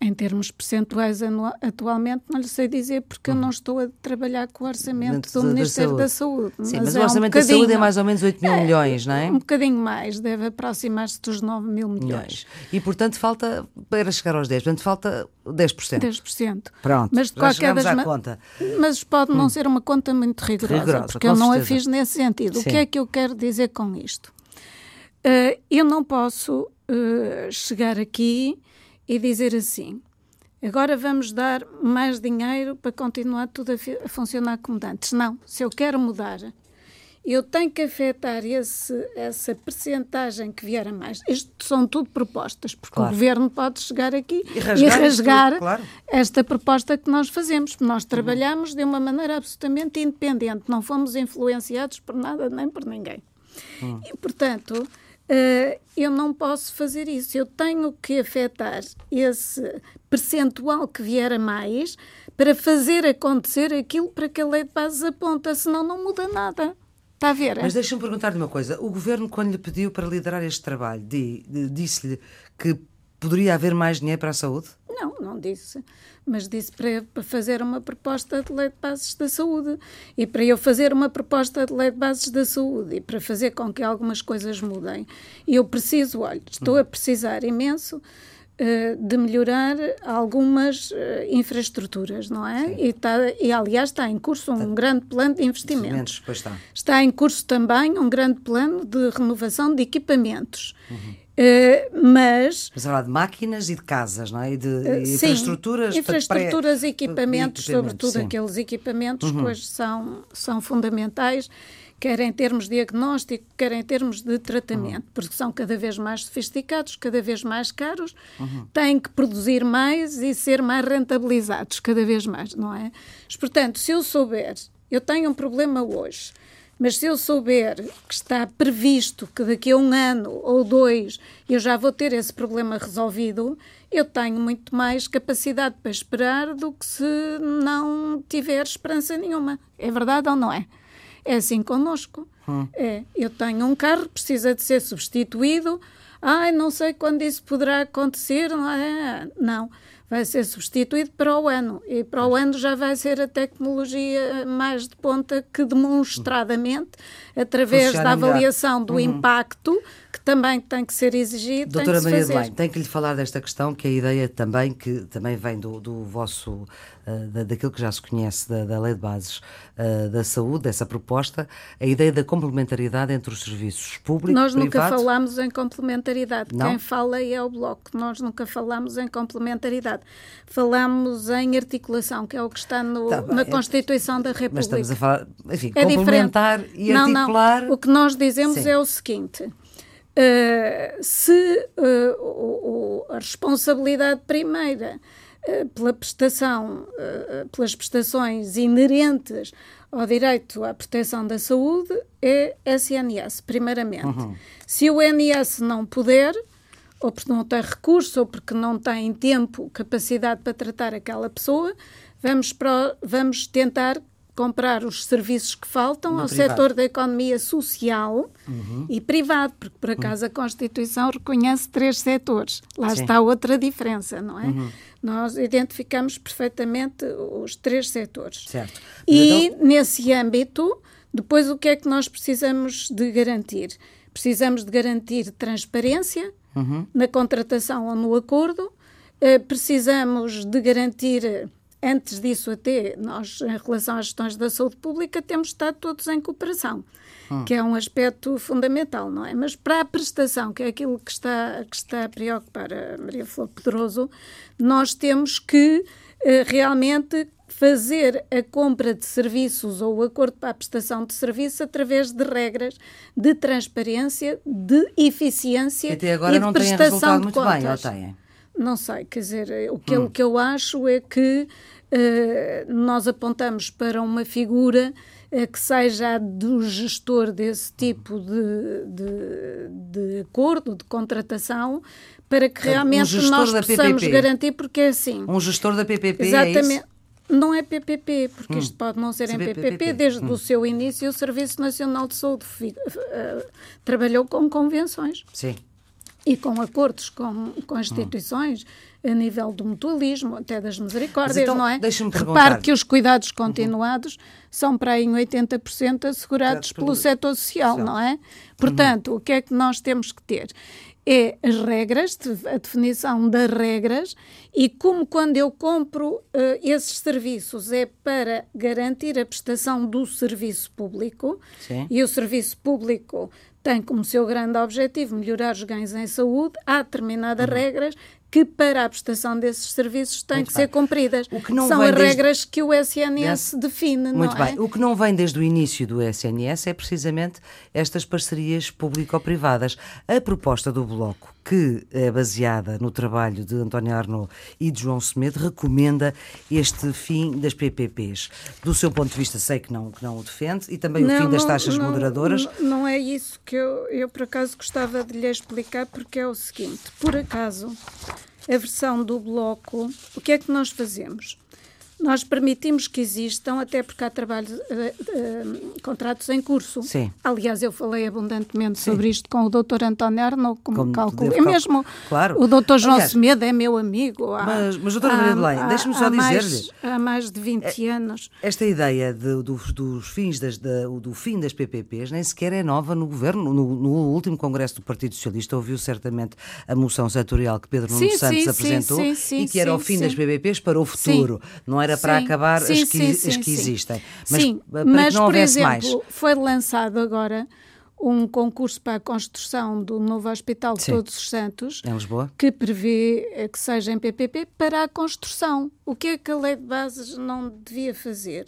[SPEAKER 2] Em termos percentuais, atualmente, não lhe sei dizer porque eu não uhum. estou a trabalhar com o orçamento do Ministério da Saúde.
[SPEAKER 1] Sim, mas, mas o orçamento é um da saúde é mais ou menos 8 mil é, milhões, não é?
[SPEAKER 2] Um bocadinho mais, deve aproximar-se dos 9 mil milhões. milhões.
[SPEAKER 1] E, portanto, falta, para chegar aos 10, portanto, falta 10%.
[SPEAKER 2] 10%.
[SPEAKER 1] Pronto,
[SPEAKER 2] mas de qualquer das
[SPEAKER 1] à conta.
[SPEAKER 2] Mas pode não hum. ser uma conta muito rigorosa, rigorosa porque eu não certeza. a fiz nesse sentido. Sim. O que é que eu quero dizer com isto? Uh, eu não posso uh, chegar aqui e dizer assim agora vamos dar mais dinheiro para continuar tudo a, a, funcionar como antes. Não, se eu quero mudar, eu tenho que afetar esse, essa percentagem que vier a mais. Isto são tudo propostas, porque claro. o governo pode chegar aqui e rasgar, e rasgar claro. esta proposta que nós fazemos. Nós trabalhamos de uma maneira absolutamente independente, não fomos influenciados por nada nem por ninguém. Uhum. E, portanto, Uh, eu não posso fazer isso. Eu tenho que afetar esse percentual que vier a mais para fazer acontecer aquilo para que a lei de bases aponta, senão não muda nada. Está a ver?
[SPEAKER 1] Mas deixa-me perguntar-lhe uma coisa. O governo, quando lhe pediu para liderar este trabalho, disse-lhe que poderia haver mais dinheiro para a saúde?
[SPEAKER 2] Não, não disse. Mas disse para, para fazer uma proposta de lei de bases da saúde. E para eu fazer uma proposta de lei de bases da saúde e para fazer com que algumas coisas mudem, eu preciso, olha, estou a precisar imenso eh, de melhorar algumas uh, infraestruturas, não é? E, tá, e, aliás, está em curso um tá. grande plano de investimentos.
[SPEAKER 1] Está.
[SPEAKER 2] está. em curso também um grande plano de renovação de equipamentos. Uhum. Uh, mas.
[SPEAKER 1] Mas falar de máquinas e de casas, não é? E de uh, infraestruturas.
[SPEAKER 2] Sim, infraestruturas, e equipamentos, equipamentos, sobretudo sim. aqueles equipamentos uhum. que hoje são, são fundamentais quer em termos de diagnóstico, quer em termos de tratamento, uhum. porque são cada vez mais sofisticados, cada vez mais caros, uhum. têm que produzir mais e ser mais rentabilizados cada vez mais, não é? Mas, portanto, se eu souber, eu tenho um problema hoje, mas se eu souber que está previsto que daqui a um ano ou dois eu já vou ter esse problema resolvido, eu tenho muito mais capacidade para esperar do que se não tiver esperança nenhuma. É verdade ou não é? É assim connosco. Hum. É, eu tenho um carro, precisa de ser substituído. Ai, não sei quando isso poderá acontecer. Não, é? não, vai ser substituído para o ano. E para o ano já vai ser a tecnologia mais de ponta que demonstradamente, através da avaliação do uhum. impacto, também tem que ser exigido.
[SPEAKER 1] Doutora
[SPEAKER 2] tem
[SPEAKER 1] Maria
[SPEAKER 2] fazer.
[SPEAKER 1] Belém, tem que lhe falar desta questão, que é a ideia também, que também vem do, do vosso, uh, da, daquilo que já se conhece da, da Lei de Bases uh, da Saúde, dessa proposta, a ideia da complementaridade entre os serviços públicos
[SPEAKER 2] Nós nunca
[SPEAKER 1] privado.
[SPEAKER 2] falámos em complementaridade.
[SPEAKER 1] Não?
[SPEAKER 2] Quem fala é o Bloco. Nós nunca falámos em complementaridade. Falamos em articulação, que é o que está no,
[SPEAKER 1] Tá
[SPEAKER 2] na
[SPEAKER 1] é-
[SPEAKER 2] Constituição da República.
[SPEAKER 1] Mas estamos a falar, enfim,
[SPEAKER 2] É
[SPEAKER 1] complementar
[SPEAKER 2] diferente.
[SPEAKER 1] e
[SPEAKER 2] não,
[SPEAKER 1] articular.
[SPEAKER 2] Não. O que nós dizemos
[SPEAKER 1] Sim.
[SPEAKER 2] é o seguinte: uh, se uh, o- o- a responsabilidade primeira uh, pela prestação, pelas prestações inerentes ao direito à proteção da saúde é SNS, primeiramente.
[SPEAKER 1] Uhum.
[SPEAKER 2] Se o INS não puder, ou porque não tem recurso, ou porque não tem tempo, capacidade para tratar aquela pessoa, vamos, para, vamos tentar comprar os serviços que faltam
[SPEAKER 1] No
[SPEAKER 2] ao
[SPEAKER 1] privado.
[SPEAKER 2] setor da economia social e privado, porque por acaso a Constituição reconhece três setores. Lá
[SPEAKER 1] Sim.
[SPEAKER 2] está outra diferença, não é? Nós identificamos perfeitamente os três setores.
[SPEAKER 1] Certo.
[SPEAKER 2] E
[SPEAKER 1] Então-
[SPEAKER 2] nesse âmbito, depois o que é que nós precisamos de garantir? Precisamos de garantir transparência
[SPEAKER 1] Uhum.
[SPEAKER 2] na contratação ou no acordo, eh, precisamos de garantir, antes disso até, nós em relação às gestões da saúde pública temos estado todos em cooperação, que é um aspecto fundamental, não é? Mas para a prestação, que é aquilo que está, que está a preocupar a Maria Flor Pedroso, nós temos que eh, realmente fazer a compra de serviços ou o acordo para a prestação de serviço através de regras de transparência, de eficiência
[SPEAKER 1] que até agora
[SPEAKER 2] e de
[SPEAKER 1] não têm
[SPEAKER 2] prestação
[SPEAKER 1] resultado
[SPEAKER 2] de
[SPEAKER 1] muito bem, ou têm?
[SPEAKER 2] Não sei, quer dizer, o que, o que eu acho é que eh, nós apontamos para uma figura eh, que seja a do gestor desse tipo de, de, de acordo, de contratação, para que realmente
[SPEAKER 1] gestor
[SPEAKER 2] nós possamos garantir, porque é assim.
[SPEAKER 1] Um gestor da PPP, é
[SPEAKER 2] Exatamente.
[SPEAKER 1] isso?
[SPEAKER 2] Não é PPP, porque isto pode não ser
[SPEAKER 1] Se
[SPEAKER 2] em
[SPEAKER 1] é
[SPEAKER 2] PPP.
[SPEAKER 1] PPP.
[SPEAKER 2] Desde o seu início, o Serviço Nacional de Saúde eh, trabalhou com convenções
[SPEAKER 1] Sim.
[SPEAKER 2] E com acordos com, com instituições a nível do mutualismo, até das misericórdias,
[SPEAKER 1] então,
[SPEAKER 2] não é?
[SPEAKER 1] deixa-me
[SPEAKER 2] Repare
[SPEAKER 1] perguntar. Uhum.
[SPEAKER 2] que os cuidados continuados são para aí em 80% assegurados
[SPEAKER 1] pelo-
[SPEAKER 2] pelo setor social,
[SPEAKER 1] social.
[SPEAKER 2] não é? Portanto, o que é que nós temos que ter? É as regras, a definição das regras, e como quando eu compro eh, esses serviços é para garantir a prestação do serviço público,
[SPEAKER 1] Sim.
[SPEAKER 2] e o serviço público tem como seu grande objetivo melhorar os ganhos em saúde, há determinadas regras que para a prestação desses serviços têm
[SPEAKER 1] Uhum. Muito
[SPEAKER 2] que
[SPEAKER 1] bem.
[SPEAKER 2] ser cumpridas.
[SPEAKER 1] O que não
[SPEAKER 2] São as
[SPEAKER 1] desde-
[SPEAKER 2] regras que o SNS define,
[SPEAKER 1] Muito
[SPEAKER 2] não
[SPEAKER 1] bem.
[SPEAKER 2] é?
[SPEAKER 1] O que não vem desde o início do SNS é precisamente estas parcerias público-privadas. A proposta do Bloco, que é baseada no trabalho de António Arnaud e de João Semedo, recomenda este fim das PPPs. Do seu ponto de vista, sei que não, que não o defende, e também o fim das taxas
[SPEAKER 2] não,
[SPEAKER 1] moderadoras.
[SPEAKER 2] Não, não é isso que eu, eu, por acaso, gostava de lhe explicar, porque é o seguinte: por acaso, a versão do bloco, o que é que nós fazemos? Nós permitimos que existam, até porque há trabalho, eh, eh, contratos em curso.
[SPEAKER 1] Sim.
[SPEAKER 2] Aliás, eu falei abundantemente sobre isto com o Dr. António Arnaud, como,
[SPEAKER 1] Como
[SPEAKER 2] cálculo. É
[SPEAKER 1] calcular.
[SPEAKER 2] mesmo.
[SPEAKER 1] Claro.
[SPEAKER 2] O Dr. João
[SPEAKER 1] Aliás,
[SPEAKER 2] Semedo é meu amigo. Há,
[SPEAKER 1] Mas- mas, doutora Maria Belém,
[SPEAKER 2] há-
[SPEAKER 1] deixe-me só dizer-lhe.
[SPEAKER 2] Há mais de 20 anos.
[SPEAKER 1] Esta ideia de- dos, dos fins das, da- do fim das PPPs nem sequer é nova no governo. No, no último Congresso do Partido Socialista ouviu certamente a moção setorial que Pedro Nuno
[SPEAKER 2] Sim,
[SPEAKER 1] Santos
[SPEAKER 2] sim, sim,
[SPEAKER 1] apresentou
[SPEAKER 2] sim, sim,
[SPEAKER 1] e que era o
[SPEAKER 2] sim,
[SPEAKER 1] fim
[SPEAKER 2] sim.
[SPEAKER 1] das PPPs para o futuro. Não era para
[SPEAKER 2] Sim,
[SPEAKER 1] acabar
[SPEAKER 2] sim,
[SPEAKER 1] as que,
[SPEAKER 2] sim,
[SPEAKER 1] as que existem. Mas
[SPEAKER 2] Sim,
[SPEAKER 1] para
[SPEAKER 2] mas,
[SPEAKER 1] que não
[SPEAKER 2] por exemplo,
[SPEAKER 1] mais.
[SPEAKER 2] foi lançado agora um concurso para a construção do novo Hospital de. Todos os Santos,
[SPEAKER 1] Em Lisboa?
[SPEAKER 2] que prevê eh, que seja em PPP para a construção. O que é que a lei de bases não devia fazer?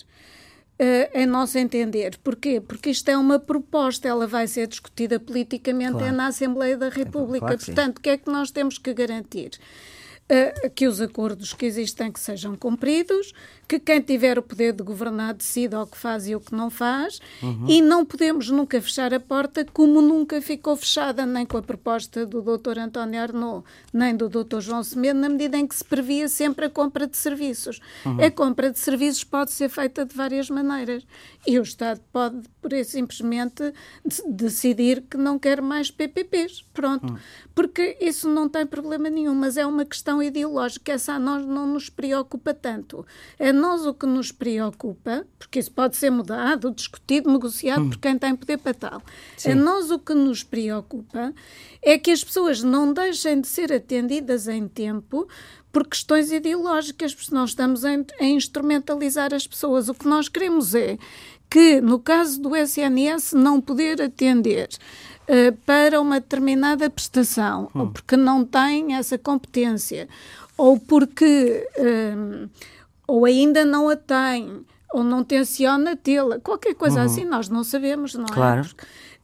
[SPEAKER 2] Eh, em nosso entender. Porquê? Porque isto é uma proposta, ela vai ser discutida politicamente
[SPEAKER 1] Claro.
[SPEAKER 2] é na Assembleia da República.
[SPEAKER 1] claro que sim.
[SPEAKER 2] Portanto, o que é que nós temos que garantir? Que os acordos que existem que sejam cumpridos, que quem tiver o poder de governar decida o que faz e o que não faz,
[SPEAKER 1] Uhum.
[SPEAKER 2] e não podemos nunca fechar a porta como nunca ficou fechada, nem com a proposta do Dr. António Arnaud, nem do Dr. João Semedo, na medida em que se previa sempre a compra de serviços.
[SPEAKER 1] Uhum.
[SPEAKER 2] A compra de serviços pode ser feita de várias maneiras e o Estado pode, por isso, simplesmente de- decidir que não quer mais PPPs. Pronto.
[SPEAKER 1] Hum.
[SPEAKER 2] Porque isso não tem problema nenhum, mas é uma questão ideológica. Essa a nós não nos preocupa tanto. A nós o que nos preocupa, porque isso pode ser mudado, discutido, negociado hum. por quem tem poder para tal. Sim. A nós o que nos preocupa é que as pessoas não deixem de ser atendidas em tempo por questões ideológicas, porque nós estamos a, a instrumentalizar as pessoas. O que nós queremos é que, no caso do SNS, não poder atender uh, para uma determinada prestação, hum. ou porque não tem essa competência, ou porque. Uh, ou ainda não a tem, ou não tenciona tê-la, qualquer coisa uhum. assim, nós não sabemos, não
[SPEAKER 1] claro.
[SPEAKER 2] é? Claro.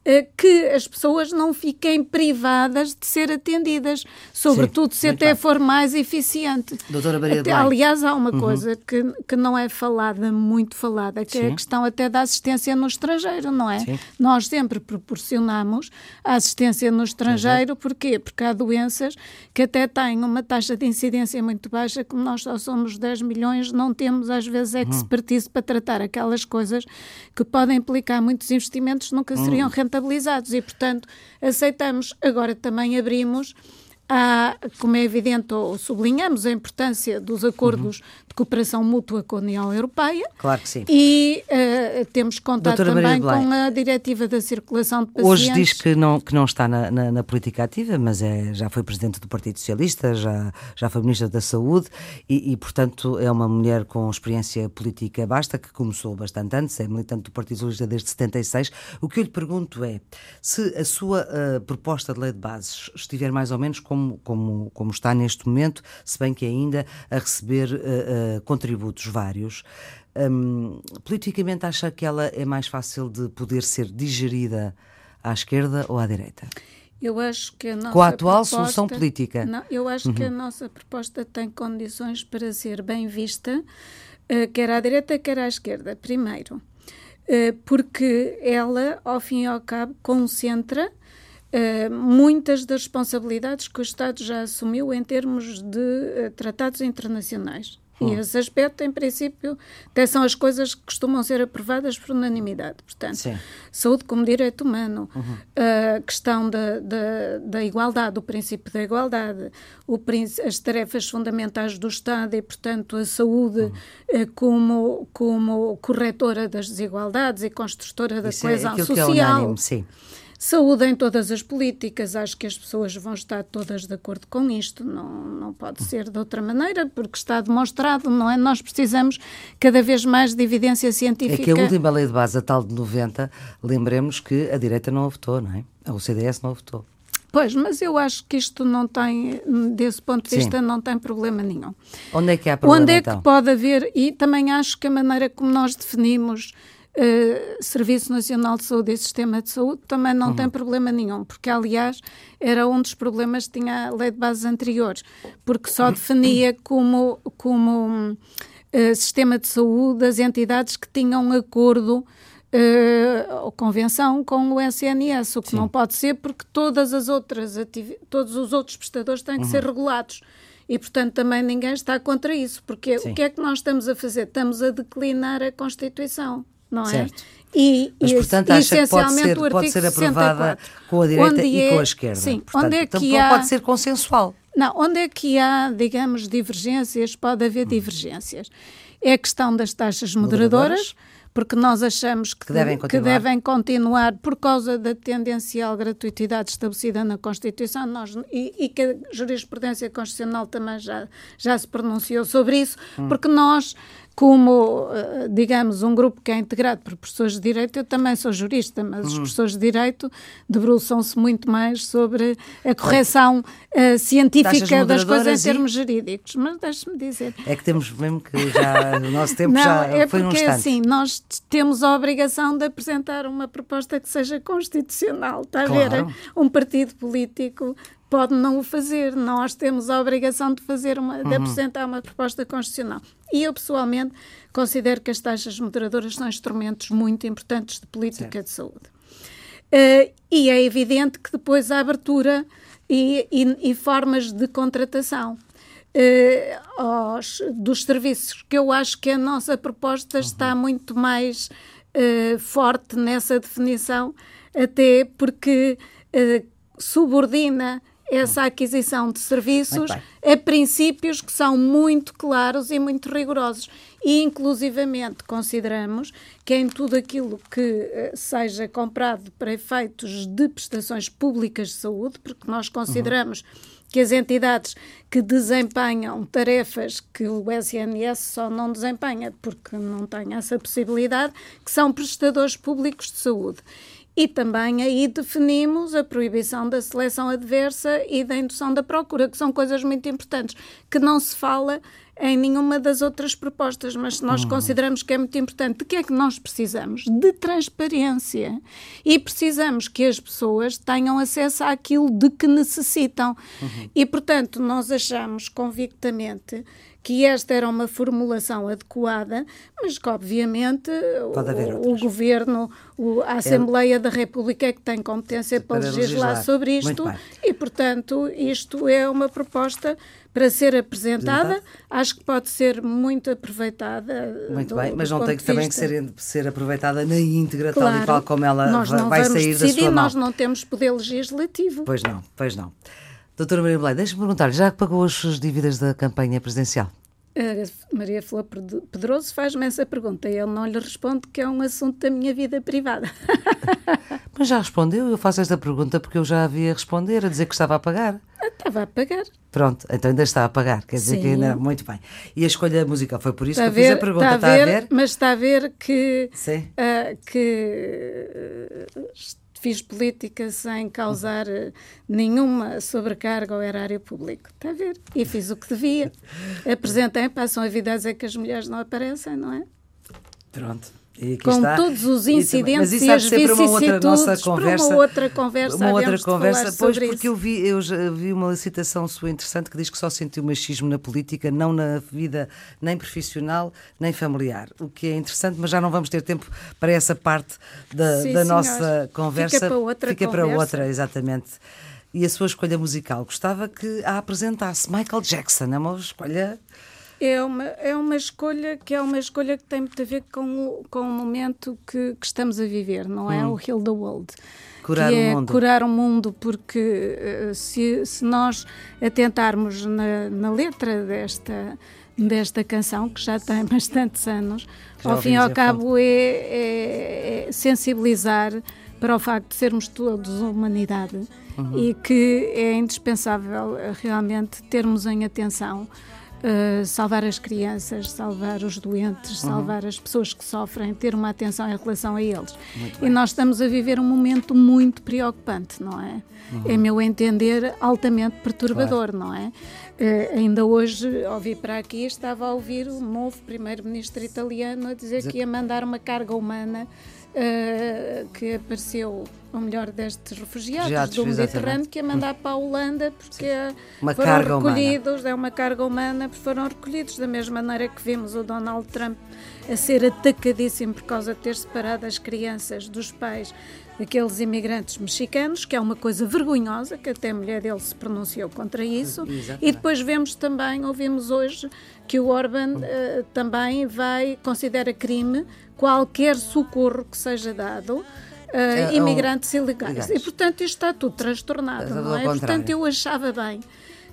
[SPEAKER 2] Eh, que as pessoas não fiquem privadas de ser atendidas, sobretudo Sim, se até bem. for mais eficiente.
[SPEAKER 1] Doutora Maria
[SPEAKER 2] até, Aliás, há uma uhum. coisa que, que não é falada, muito falada, que Sim. é a questão até da assistência no estrangeiro, não é? Sim. Nós sempre proporcionamos a assistência no estrangeiro, porquê? Porque há doenças que até têm uma taxa de incidência muito baixa, como nós só somos 10 milhões, não temos às vezes uhum. expertise uhum. para tratar aquelas coisas que podem implicar muitos investimentos, nunca seriam uhum. rentáveis e, portanto, aceitamos. Agora também abrimos Há, como é evidente, ou sublinhamos a importância dos acordos uhum. de cooperação mútua com a União Europeia.
[SPEAKER 1] Claro que sim.
[SPEAKER 2] E uh, temos contato Doutora também com a Diretiva da Circulação de Pacientes.
[SPEAKER 1] Hoje diz que não, que não está na, na, na, política ativa, mas é, já foi Presidente do Partido Socialista, já, já foi Ministra da Saúde e, e, portanto, é uma mulher com experiência política basta, que começou bastante antes, é militante do Partido Socialista desde 76. O que eu lhe pergunto é se a sua uh, proposta de lei de bases estiver mais ou menos como como, como, como está neste momento, se bem que ainda a receber uh, uh, contributos vários. Um, politicamente, acha que ela é mais fácil de poder ser digerida à esquerda ou à direita?
[SPEAKER 2] Eu acho que a nossa
[SPEAKER 1] Com a atual
[SPEAKER 2] proposta,
[SPEAKER 1] solução política.
[SPEAKER 2] Não, eu acho uhum. que a uhum. nossa proposta tem condições para ser bem vista, uh, quer à direita, quer à esquerda. Primeiro, uh, porque ela, ao fim e ao cabo, concentra Uh, muitas das responsabilidades que o Estado já assumiu em termos de uh, tratados internacionais. E hum. esse aspecto, em princípio, até são as coisas que costumam ser aprovadas por unanimidade. Portanto, Sim. saúde como direito humano, uhum. a questão da, da, da, igualdade, o princípio da igualdade, o, as tarefas fundamentais do Estado e, portanto, a saúde uhum. como, como corretora das desigualdades e construtora da Isso é coesão é social. Que é unânime, sim. Saúde em todas as políticas, acho que as pessoas vão estar todas de acordo com isto, não, não pode ser de outra maneira, porque está demonstrado, não é? Nós precisamos cada vez mais de evidência científica.
[SPEAKER 1] É que a última lei de base, a tal de 90, lembremos que a direita não a votou, não é? O CDS não a votou.
[SPEAKER 2] Pois, mas eu acho que isto não tem, desse ponto de vista, Sim. não tem problema nenhum.
[SPEAKER 1] Onde é que há problema?
[SPEAKER 2] Onde é
[SPEAKER 1] então?
[SPEAKER 2] que pode haver, e também acho que a maneira como nós definimos Uh, Serviço Nacional de Saúde e Sistema de Saúde também não uhum. tem problema nenhum, porque aliás era um dos problemas que tinha a lei de bases anteriores, porque só definia como, como uh, sistema de saúde as entidades que tinham acordo uh, ou convenção com o SNS, o que Sim. não pode ser porque todas as outras todos os outros prestadores têm que uhum. ser regulados. E, portanto, também ninguém está contra isso, porque Sim. o que é que nós estamos a fazer? Estamos a declinar a Constituição não é?
[SPEAKER 1] Certo. E, Mas, portanto, acha que pode ser, pode ser aprovada 64, com a direita e é, com a esquerda. Sim, portanto, onde é que há, pode ser consensual.
[SPEAKER 2] Não, onde é que há, digamos, divergências, pode haver hum. divergências. É a questão das taxas moderadoras, moderadoras porque nós achamos que, que, devem que, devem continuar por causa da tendencial gratuitidade estabelecida na Constituição nós, e, e, que a jurisprudência constitucional também já, já se pronunciou sobre isso, hum. porque nós como, eh, digamos, um grupo que é integrado por professores de Direito, eu também sou jurista, mas uhum. os professores de Direito debruçam-se muito mais sobre a correção uh, científica das coisas em termos jurídicos. Mas deixe-me dizer.
[SPEAKER 1] É que temos mesmo que já, o nosso tempo Não, já
[SPEAKER 2] é
[SPEAKER 1] foi
[SPEAKER 2] num
[SPEAKER 1] instante.
[SPEAKER 2] assim, nós temos a obrigação de apresentar uma proposta que seja constitucional, está claro. a ver? Um partido político pode não o fazer. Nós temos a obrigação de fazer uma, de uhum. apresentar uma proposta constitucional. E eu, pessoalmente, considero que as taxas moderadoras são instrumentos muito importantes de política certo. de saúde. Uh, e é evidente que depois a abertura e, e, e formas de contratação uh, aos, dos serviços, que eu acho que a nossa proposta uhum. está muito mais uh, forte nessa definição, até porque subordina essa aquisição de serviços a princípios que são muito claros e muito rigorosos. e inclusivamente consideramos que em tudo aquilo que uh, seja comprado para efeitos de prestações públicas de saúde, porque nós consideramos uhum que as entidades que desempenham tarefas que o SNS só não desempenha porque não tem essa possibilidade, que são prestadores públicos de saúde. E também aí definimos a proibição da seleção adversa e da indução da procura, que são coisas muito importantes, que não se fala em nenhuma das outras propostas, mas nós uhum. consideramos que é muito importante. De que é que nós precisamos? De transparência. E precisamos que as pessoas tenham acesso àquilo de que necessitam. Uhum. E, portanto, nós achamos convictamente que esta era uma formulação adequada, mas que, obviamente, o, o, Governo, o, a Assembleia da República é que tem competência para, para legislar, legislar, sobre isto e, portanto, isto é uma proposta para ser apresentada. Acho que pode ser muito aproveitada.
[SPEAKER 1] Muito do, bem, mas não tem que também que ser, ser aproveitada na íntegra, claro, tal e qual como ela nós vai, vai sair decidir, da sua mão.
[SPEAKER 2] Nós não temos poder legislativo.
[SPEAKER 1] Pois não, pois não. Doutora Maria Belém, deixe-me perguntar, já pagou as suas dívidas da campanha presidencial?
[SPEAKER 2] Maria Flor Pedroso faz-me essa pergunta e eu não lhe respondo que é um assunto da minha vida privada.
[SPEAKER 1] Mas já respondeu? Eu faço esta pergunta porque eu já havia responder, a dizer que estava a pagar.
[SPEAKER 2] Ah, estava a pagar.
[SPEAKER 1] Pronto, então ainda está a pagar, quer dizer Sim. que ainda. Muito bem. E a escolha musical foi por isso está que eu fiz a pergunta, está a ver? Está a ver?
[SPEAKER 2] Mas está a ver que. Sim. Uh, que fiz política sem causar eh, nenhuma sobrecarga ao erário público. Está a ver? E fiz o que devia. Apresentei, passam a vida a dizer que as mulheres não aparecem, não é?
[SPEAKER 1] Pronto
[SPEAKER 2] com
[SPEAKER 1] está.
[SPEAKER 2] todos os incidentes e, e as vicissitudes uma outra nossa conversa, uma outra conversa,
[SPEAKER 1] uma outra conversa, pois porque isso. eu vi eu já vi uma citação sua interessante que diz que só sentiu machismo na política, não na vida nem profissional nem familiar, o que é interessante, mas já não vamos ter tempo para essa parte da, Sim, da nossa conversa.
[SPEAKER 2] Fica para outra
[SPEAKER 1] Fica
[SPEAKER 2] conversa.
[SPEAKER 1] para outra, exatamente. E a sua escolha musical, gostava que a apresentasse. Michael Jackson, é uma escolha
[SPEAKER 2] é uma, é uma escolha que é uma escolha que tem muito a ver com o, com o momento que, que estamos a viver, não é? Hum. O Heal the World.
[SPEAKER 1] Curar
[SPEAKER 2] que é
[SPEAKER 1] o mundo.
[SPEAKER 2] curar o mundo, porque uh, se, se nós atentarmos na, na letra desta, desta canção, que já tem bastantes anos, já ao fim e ao cabo é, é, é, sensibilizar para o facto de sermos todos humanidade uhum. e que é indispensável eh, realmente termos em atenção Uh, salvar as crianças, salvar os doentes, uhum. salvar as pessoas que sofrem, ter uma atenção em relação a eles. E nós estamos a viver um momento muito preocupante, não é? Uhum. É meu entender altamente perturbador, claro. não é? Uh, ainda hoje ouvi para aqui, estava a ouvir o novo primeiro-ministro italiano a dizer que ia mandar uma carga humana uh, que apareceu, ou melhor, destes refugiados do Mediterrâneo, que ia mandar para a Holanda porque uma foram recolhidos, humana. é uma carga humana, porque foram recolhidos da mesma maneira que vimos o Donald Trump a ser atacadíssimo por causa de ter separado as crianças dos pais daqueles imigrantes mexicanos, que é uma coisa vergonhosa, que até a mulher dele se pronunciou contra isso. Exatamente. E depois vemos também, ouvimos hoje, que o Orban uh, também vai, considera crime qualquer socorro que seja dado uh, é, imigrantes ilegais. E, portanto, isto está tudo transtornado, não é? Portanto, eu achava bem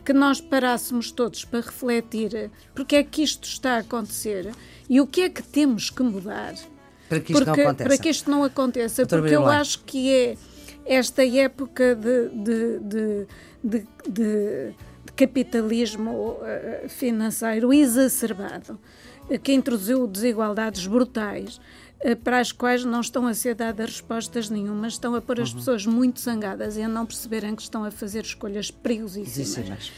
[SPEAKER 2] que nós parássemos todos para refletir porque é que isto está a acontecer e o que é que temos que mudar
[SPEAKER 1] para que isto porque, não aconteça.
[SPEAKER 2] Para que isto não aconteça, Doutor porque eu acho que é esta época de, de, de, de, capitalismo eh, financeiro exacerbado, eh, que introduziu desigualdades brutais, eh, para as quais não estão a ser dadas respostas nenhumas, estão a pôr as uhum. pessoas muito zangadas e a não perceberem que estão a fazer escolhas perigosíssimas.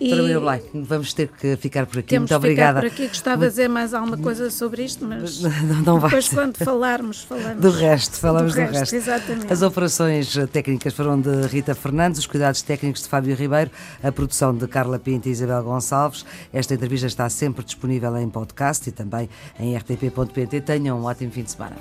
[SPEAKER 1] E... Doutora Blay, vamos ter que ficar por aqui. Temos Muito obrigada.
[SPEAKER 2] por aqui. Gostava de dizer mais alguma coisa sobre isto, mas não, não depois, quando falarmos, falamos.
[SPEAKER 1] Do resto, falamos do,
[SPEAKER 2] do
[SPEAKER 1] resto, resto.
[SPEAKER 2] Exatamente.
[SPEAKER 1] As operações técnicas foram de Rita Fernandes, os cuidados técnicos de Fábio Ribeiro, a produção de Carla Pinto e Isabel Gonçalves. Esta entrevista está sempre disponível em podcast e também em rtp.pt. Tenham um ótimo fim de semana.